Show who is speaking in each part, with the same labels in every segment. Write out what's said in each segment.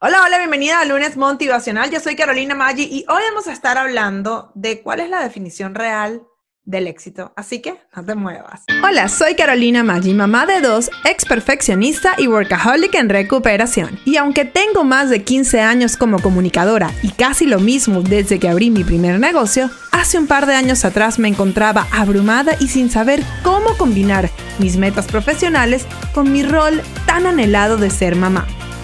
Speaker 1: Hola, hola, bienvenida a Lunes Motivacional. Yo soy Carolina Maggi y hoy vamos a estar hablando de cuál es la definición real del éxito. Así que no te muevas.
Speaker 2: Hola, soy Carolina Maggi, mamá de dos, ex perfeccionista y workaholic en recuperación. Y aunque tengo más de 15 años como comunicadora y casi lo mismo desde que abrí mi primer negocio, hace un par de años atrás me encontraba abrumada y sin saber cómo combinar mis metas profesionales con mi rol tan anhelado de ser mamá.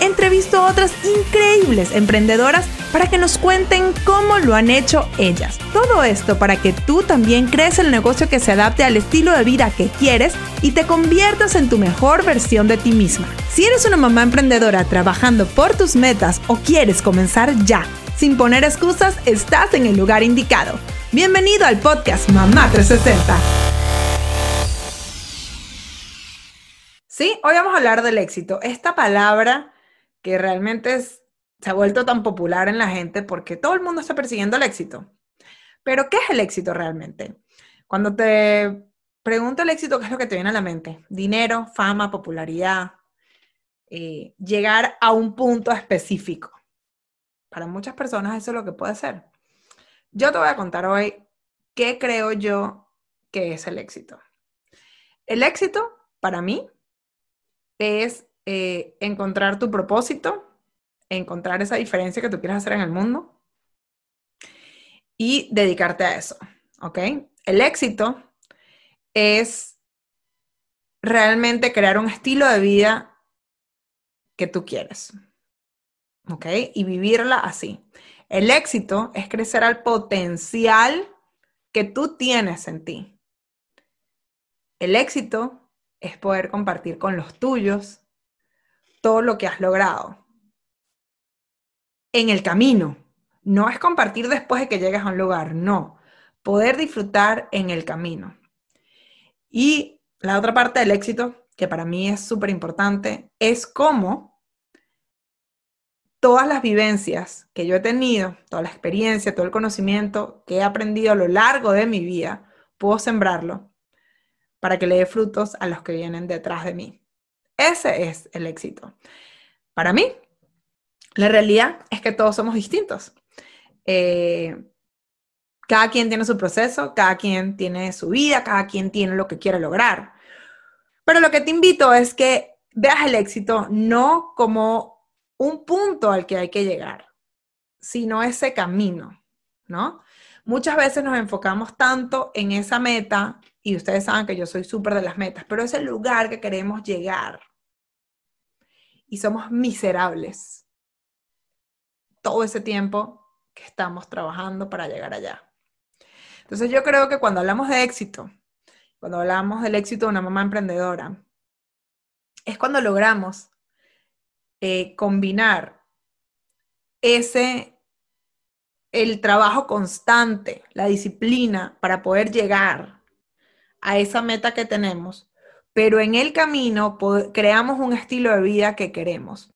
Speaker 2: entrevisto a otras increíbles emprendedoras para que nos cuenten cómo lo han hecho ellas. Todo esto para que tú también crees el negocio que se adapte al estilo de vida que quieres y te conviertas en tu mejor versión de ti misma. Si eres una mamá emprendedora trabajando por tus metas o quieres comenzar ya, sin poner excusas, estás en el lugar indicado. Bienvenido al podcast Mamá 360.
Speaker 1: Sí, hoy vamos a hablar del éxito. Esta palabra que realmente se ha vuelto tan popular en la gente porque todo el mundo está persiguiendo el éxito. Pero, ¿qué es el éxito realmente? Cuando te pregunto el éxito, ¿qué es lo que te viene a la mente? Dinero, fama, popularidad, eh, llegar a un punto específico. Para muchas personas eso es lo que puede ser. Yo te voy a contar hoy qué creo yo que es el éxito. El éxito, para mí, es eh, encontrar tu propósito, encontrar esa diferencia que tú quieres hacer en el mundo y dedicarte a eso, ¿ok? El éxito es realmente crear un estilo de vida que tú quieres, ¿ok? Y vivirla así. El éxito es crecer al potencial que tú tienes en ti. El éxito es poder compartir con los tuyos todo lo que has logrado. En el camino. No es compartir después de que llegues a un lugar, no. Poder disfrutar en el camino. Y la otra parte del éxito, que para mí es súper importante, es cómo todas las vivencias que yo he tenido, toda la experiencia, todo el conocimiento que he aprendido a lo largo de mi vida, puedo sembrarlo para que le dé frutos a los que vienen detrás de mí. Ese es el éxito. Para mí, la realidad es que todos somos distintos. Eh, cada quien tiene su proceso, cada quien tiene su vida, cada quien tiene lo que quiere lograr. Pero lo que te invito es que veas el éxito no como un punto al que hay que llegar, sino ese camino, ¿no? Muchas veces nos enfocamos tanto en esa meta, y ustedes saben que yo soy súper de las metas, pero es el lugar que queremos llegar. Y somos miserables todo ese tiempo que estamos trabajando para llegar allá. Entonces yo creo que cuando hablamos de éxito, cuando hablamos del éxito de una mamá emprendedora, es cuando logramos eh, combinar ese el trabajo constante, la disciplina para poder llegar a esa meta que tenemos, pero en el camino creamos un estilo de vida que queremos.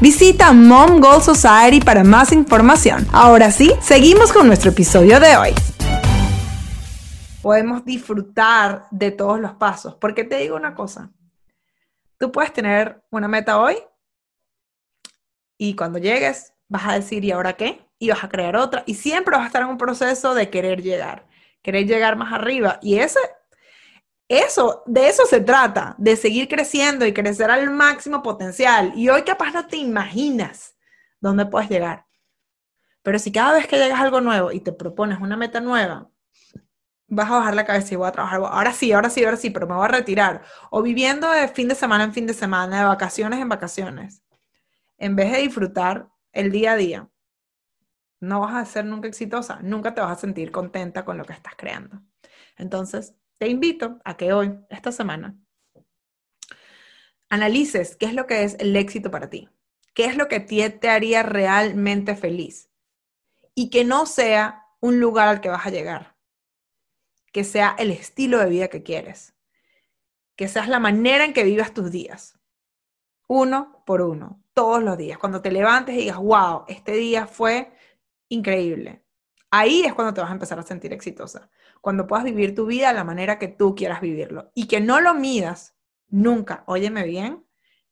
Speaker 2: Visita Mom Goal Society para más información. Ahora sí, seguimos con nuestro episodio de hoy.
Speaker 1: Podemos disfrutar de todos los pasos, porque te digo una cosa, tú puedes tener una meta hoy y cuando llegues vas a decir, ¿y ahora qué? Y vas a crear otra y siempre vas a estar en un proceso de querer llegar, querer llegar más arriba y ese eso, de eso se trata, de seguir creciendo y crecer al máximo potencial. Y hoy capaz no te imaginas dónde puedes llegar. Pero si cada vez que llegas a algo nuevo y te propones una meta nueva, vas a bajar la cabeza y voy a trabajar, ahora sí, ahora sí, ahora sí, pero me voy a retirar. O viviendo de fin de semana en fin de semana, de vacaciones en vacaciones. En vez de disfrutar el día a día, no vas a ser nunca exitosa, nunca te vas a sentir contenta con lo que estás creando. Entonces, te invito a que hoy, esta semana, analices qué es lo que es el éxito para ti, qué es lo que te haría realmente feliz y que no sea un lugar al que vas a llegar, que sea el estilo de vida que quieres, que seas la manera en que vivas tus días, uno por uno, todos los días. Cuando te levantes y digas, wow, este día fue increíble. Ahí es cuando te vas a empezar a sentir exitosa. Cuando puedas vivir tu vida de la manera que tú quieras vivirlo. Y que no lo midas nunca, óyeme bien,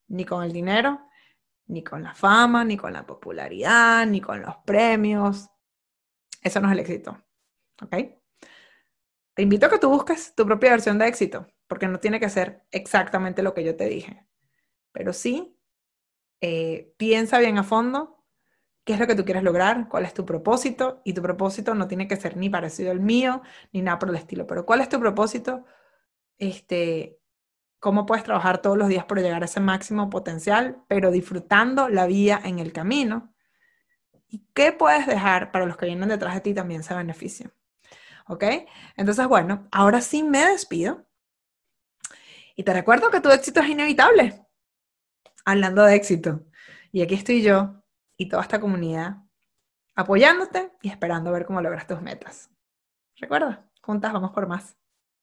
Speaker 1: ni con el dinero, ni con la fama, ni con la popularidad, ni con los premios. Eso no es el éxito. ¿Ok? Te invito a que tú busques tu propia versión de éxito, porque no tiene que ser exactamente lo que yo te dije. Pero sí, eh, piensa bien a fondo qué es lo que tú quieres lograr, cuál es tu propósito, y tu propósito no tiene que ser ni parecido al mío, ni nada por el estilo, pero cuál es tu propósito, este, cómo puedes trabajar todos los días por llegar a ese máximo potencial, pero disfrutando la vida en el camino, y qué puedes dejar para los que vienen detrás de ti también se beneficien. ¿Ok? Entonces, bueno, ahora sí me despido. Y te recuerdo que tu éxito es inevitable. Hablando de éxito. Y aquí estoy yo y toda esta comunidad apoyándote y esperando ver cómo logras tus metas. Recuerda, juntas vamos por más.